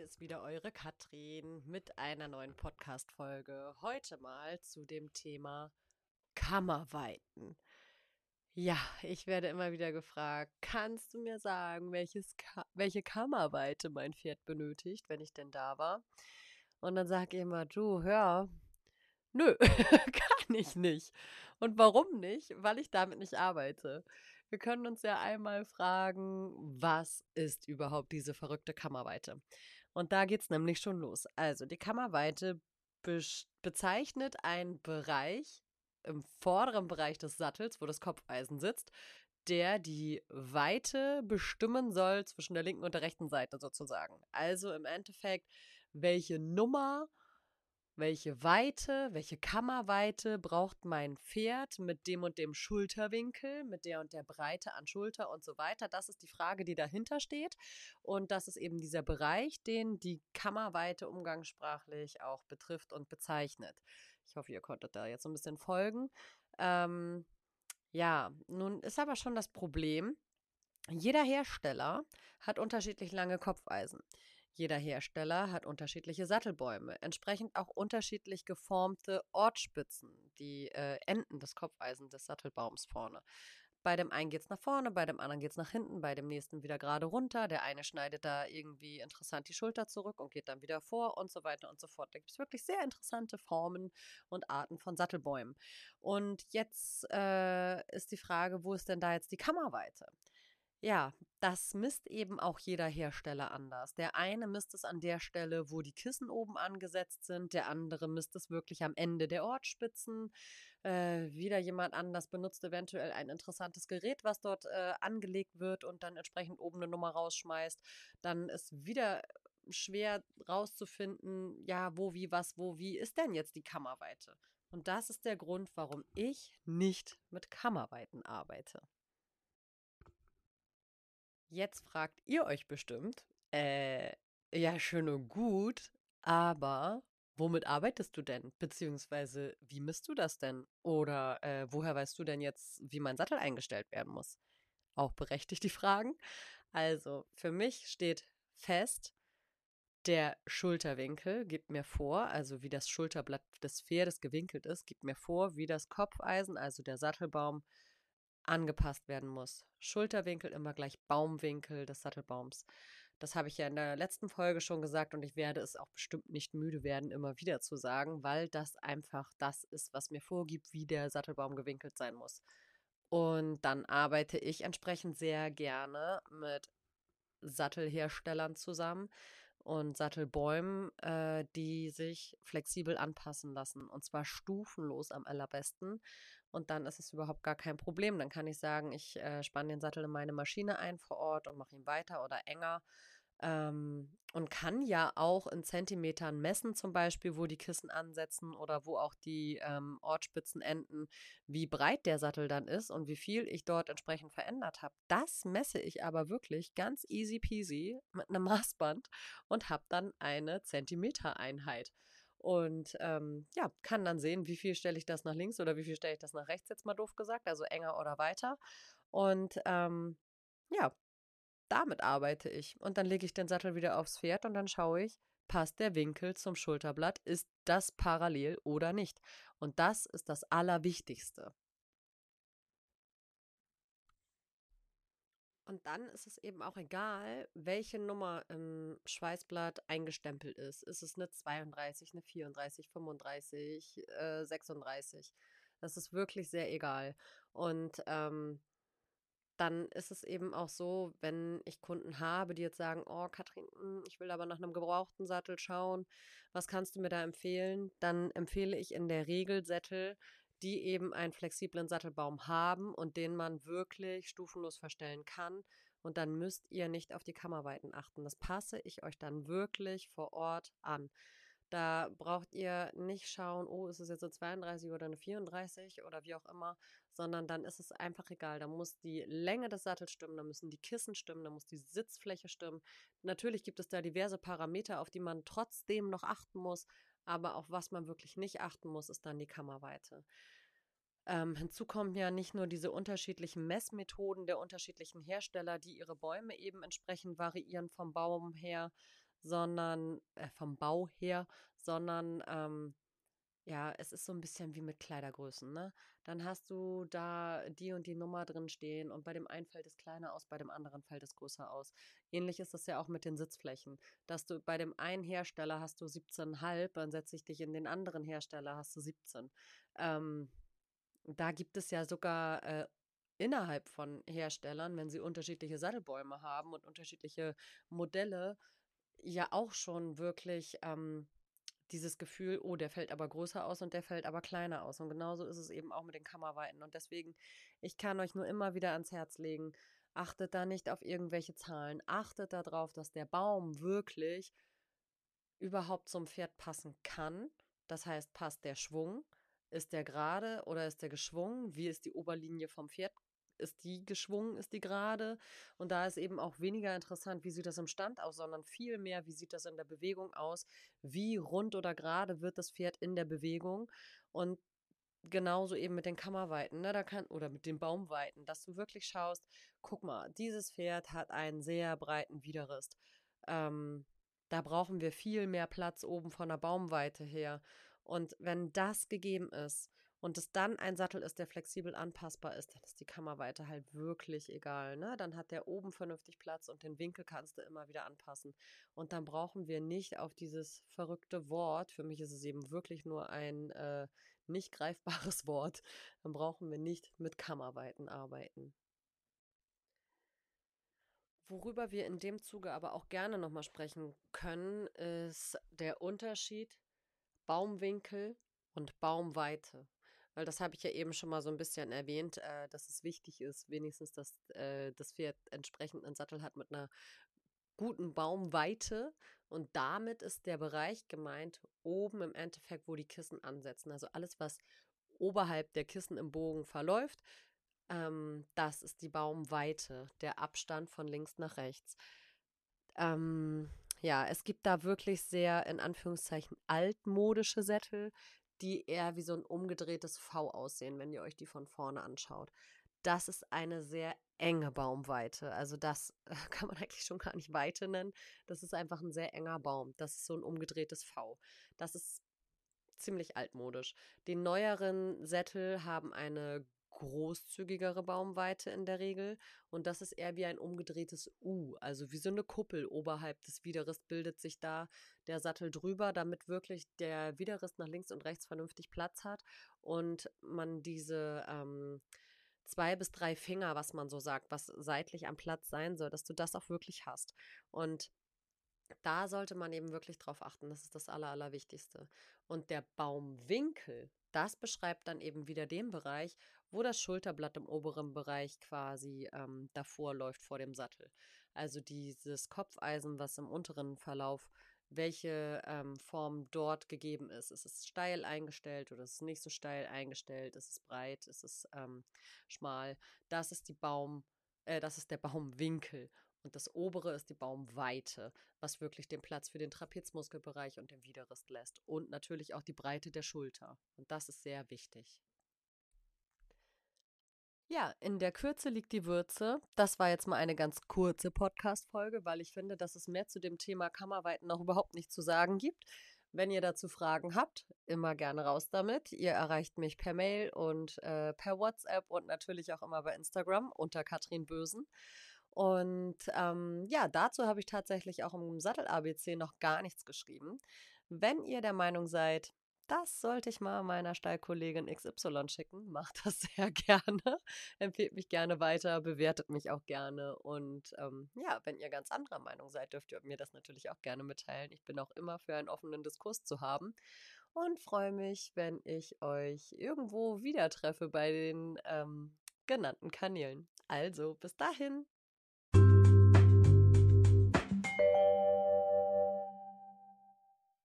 hier ist wieder eure Katrin mit einer neuen Podcast-Folge. Heute mal zu dem Thema Kammerweiten. Ja, ich werde immer wieder gefragt, kannst du mir sagen, welches Ka welche Kammerweite mein Pferd benötigt, wenn ich denn da war? Und dann sage ich immer, du, hör, nö, kann ich nicht. Und warum nicht? Weil ich damit nicht arbeite. Wir können uns ja einmal fragen, was ist überhaupt diese verrückte Kammerweite? Und da geht es nämlich schon los. Also die Kammerweite be bezeichnet einen Bereich im vorderen Bereich des Sattels, wo das Kopfeisen sitzt, der die Weite bestimmen soll zwischen der linken und der rechten Seite sozusagen. Also im Endeffekt, welche Nummer welche Weite, welche Kammerweite braucht mein Pferd mit dem und dem Schulterwinkel, mit der und der Breite an Schulter und so weiter. Das ist die Frage, die dahinter steht. Und das ist eben dieser Bereich, den die Kammerweite umgangssprachlich auch betrifft und bezeichnet. Ich hoffe, ihr konntet da jetzt ein bisschen folgen. Ähm, ja, nun ist aber schon das Problem, jeder Hersteller hat unterschiedlich lange Kopfeisen. Jeder Hersteller hat unterschiedliche Sattelbäume, entsprechend auch unterschiedlich geformte Ortspitzen, die äh, Enden des Kopfeisen des Sattelbaums vorne. Bei dem einen geht es nach vorne, bei dem anderen geht es nach hinten, bei dem nächsten wieder gerade runter. Der eine schneidet da irgendwie interessant die Schulter zurück und geht dann wieder vor und so weiter und so fort. Da gibt es wirklich sehr interessante Formen und Arten von Sattelbäumen. Und jetzt äh, ist die Frage, wo ist denn da jetzt die Kammerweite? Ja, das misst eben auch jeder Hersteller anders. Der eine misst es an der Stelle, wo die Kissen oben angesetzt sind, der andere misst es wirklich am Ende der Ortspitzen. Äh, wieder jemand anders benutzt eventuell ein interessantes Gerät, was dort äh, angelegt wird und dann entsprechend oben eine Nummer rausschmeißt. Dann ist wieder schwer rauszufinden, ja, wo, wie, was, wo, wie ist denn jetzt die Kammerweite? Und das ist der Grund, warum ich nicht mit Kammerweiten arbeite. Jetzt fragt ihr euch bestimmt, äh, ja, schön und gut, aber womit arbeitest du denn? Beziehungsweise, wie misst du das denn? Oder äh, woher weißt du denn jetzt, wie mein Sattel eingestellt werden muss? Auch berechtigt die Fragen. Also, für mich steht fest, der Schulterwinkel gibt mir vor, also wie das Schulterblatt des Pferdes gewinkelt ist, gibt mir vor, wie das Kopfeisen, also der Sattelbaum, angepasst werden muss. Schulterwinkel immer gleich Baumwinkel des Sattelbaums. Das habe ich ja in der letzten Folge schon gesagt und ich werde es auch bestimmt nicht müde werden, immer wieder zu sagen, weil das einfach das ist, was mir vorgibt, wie der Sattelbaum gewinkelt sein muss. Und dann arbeite ich entsprechend sehr gerne mit Sattelherstellern zusammen und Sattelbäumen, äh, die sich flexibel anpassen lassen. Und zwar stufenlos am allerbesten. Und dann ist es überhaupt gar kein Problem. Dann kann ich sagen, ich äh, spanne den Sattel in meine Maschine ein vor Ort und mache ihn weiter oder enger. Ähm, und kann ja auch in Zentimetern messen, zum Beispiel, wo die Kissen ansetzen oder wo auch die ähm, Ortspitzen enden, wie breit der Sattel dann ist und wie viel ich dort entsprechend verändert habe. Das messe ich aber wirklich ganz easy peasy mit einem Maßband und habe dann eine Zentimetereinheit. Und ähm, ja, kann dann sehen, wie viel stelle ich das nach links oder wie viel stelle ich das nach rechts, jetzt mal doof gesagt, also enger oder weiter. Und ähm, ja, damit arbeite ich. Und dann lege ich den Sattel wieder aufs Pferd und dann schaue ich, passt der Winkel zum Schulterblatt, ist das parallel oder nicht. Und das ist das Allerwichtigste. Und dann ist es eben auch egal, welche Nummer im Schweißblatt eingestempelt ist. Ist es eine 32, eine 34, 35, äh, 36? Das ist wirklich sehr egal. Und ähm, dann ist es eben auch so, wenn ich Kunden habe, die jetzt sagen, oh Katrin, hm, ich will aber nach einem gebrauchten Sattel schauen, was kannst du mir da empfehlen? Dann empfehle ich in der Regel Sättel, die eben einen flexiblen Sattelbaum haben und den man wirklich stufenlos verstellen kann. Und dann müsst ihr nicht auf die Kammerweiten achten. Das passe ich euch dann wirklich vor Ort an. Da braucht ihr nicht schauen, oh, ist es jetzt eine 32 oder eine 34 oder wie auch immer, sondern dann ist es einfach egal. Da muss die Länge des Sattels stimmen, da müssen die Kissen stimmen, da muss die Sitzfläche stimmen. Natürlich gibt es da diverse Parameter, auf die man trotzdem noch achten muss, aber auf was man wirklich nicht achten muss, ist dann die Kammerweite. Ähm, hinzu kommen ja nicht nur diese unterschiedlichen Messmethoden der unterschiedlichen Hersteller, die ihre Bäume eben entsprechend variieren vom Baum her, sondern äh, vom Bau her, sondern ähm, ja, es ist so ein bisschen wie mit Kleidergrößen, ne? Dann hast du da die und die Nummer drin stehen und bei dem einen fällt es kleiner aus, bei dem anderen fällt es größer aus. Ähnlich ist das ja auch mit den Sitzflächen, dass du bei dem einen Hersteller hast du 17,5, dann setze ich dich in den anderen Hersteller, hast du 17. Ähm, da gibt es ja sogar äh, innerhalb von Herstellern, wenn sie unterschiedliche Sattelbäume haben und unterschiedliche Modelle, ja auch schon wirklich ähm, dieses Gefühl, oh, der fällt aber größer aus und der fällt aber kleiner aus. Und genauso ist es eben auch mit den Kammerweiten. Und deswegen, ich kann euch nur immer wieder ans Herz legen, achtet da nicht auf irgendwelche Zahlen. Achtet darauf, dass der Baum wirklich überhaupt zum Pferd passen kann. Das heißt, passt der Schwung? Ist der gerade oder ist der geschwungen? Wie ist die Oberlinie vom Pferd ist die geschwungen, ist die gerade. Und da ist eben auch weniger interessant, wie sieht das im Stand aus, sondern viel mehr, wie sieht das in der Bewegung aus, wie rund oder gerade wird das Pferd in der Bewegung. Und genauso eben mit den Kammerweiten, ne, da kann, oder mit den Baumweiten, dass du wirklich schaust, guck mal, dieses Pferd hat einen sehr breiten Widerrist. Ähm, da brauchen wir viel mehr Platz oben von der Baumweite her. Und wenn das gegeben ist und es dann ein Sattel ist, der flexibel anpassbar ist, dann ist die Kammerweite halt wirklich egal. Ne? Dann hat der oben vernünftig Platz und den Winkel kannst du immer wieder anpassen. Und dann brauchen wir nicht auf dieses verrückte Wort, für mich ist es eben wirklich nur ein äh, nicht greifbares Wort, dann brauchen wir nicht mit Kammerweiten arbeiten. Worüber wir in dem Zuge aber auch gerne nochmal sprechen können, ist der Unterschied Baumwinkel und Baumweite. Weil das habe ich ja eben schon mal so ein bisschen erwähnt, äh, dass es wichtig ist, wenigstens, dass äh, das Pferd entsprechend einen Sattel hat mit einer guten Baumweite. Und damit ist der Bereich gemeint, oben im Endeffekt, wo die Kissen ansetzen. Also alles, was oberhalb der Kissen im Bogen verläuft, ähm, das ist die Baumweite, der Abstand von links nach rechts. Ähm, ja, es gibt da wirklich sehr, in Anführungszeichen, altmodische Sättel, die eher wie so ein umgedrehtes V aussehen, wenn ihr euch die von vorne anschaut. Das ist eine sehr enge Baumweite. Also das kann man eigentlich schon gar nicht Weite nennen. Das ist einfach ein sehr enger Baum. Das ist so ein umgedrehtes V. Das ist ziemlich altmodisch. Die neueren Sättel haben eine großzügigere Baumweite in der Regel. Und das ist eher wie ein umgedrehtes U, also wie so eine Kuppel oberhalb des Widerrists bildet sich da der Sattel drüber, damit wirklich der Widerrist nach links und rechts vernünftig Platz hat und man diese ähm, zwei bis drei Finger, was man so sagt, was seitlich am Platz sein soll, dass du das auch wirklich hast. Und da sollte man eben wirklich drauf achten. Das ist das Aller, Allerwichtigste. Und der Baumwinkel, das beschreibt dann eben wieder den Bereich, wo das Schulterblatt im oberen Bereich quasi ähm, davor läuft vor dem Sattel. Also dieses Kopfeisen, was im unteren Verlauf, welche ähm, Form dort gegeben ist. Ist es steil eingestellt oder ist es nicht so steil eingestellt? Ist es breit? Ist es ähm, schmal? Das ist die Baum, äh, das ist der Baumwinkel. Und das obere ist die Baumweite, was wirklich den Platz für den Trapezmuskelbereich und den Widerrist lässt. Und natürlich auch die Breite der Schulter. Und das ist sehr wichtig. Ja, in der Kürze liegt die Würze. Das war jetzt mal eine ganz kurze Podcast-Folge, weil ich finde, dass es mehr zu dem Thema Kammerweiten noch überhaupt nicht zu sagen gibt. Wenn ihr dazu Fragen habt, immer gerne raus damit. Ihr erreicht mich per Mail und äh, per WhatsApp und natürlich auch immer bei Instagram unter Katrin Bösen. Und ähm, ja, dazu habe ich tatsächlich auch im Sattel-ABC noch gar nichts geschrieben. Wenn ihr der Meinung seid, das sollte ich mal meiner Stallkollegin XY schicken, macht das sehr gerne, empfehlt mich gerne weiter, bewertet mich auch gerne. Und ähm, ja, wenn ihr ganz anderer Meinung seid, dürft ihr mir das natürlich auch gerne mitteilen. Ich bin auch immer für einen offenen Diskurs zu haben und freue mich, wenn ich euch irgendwo wieder treffe bei den ähm, genannten Kanälen. Also, bis dahin.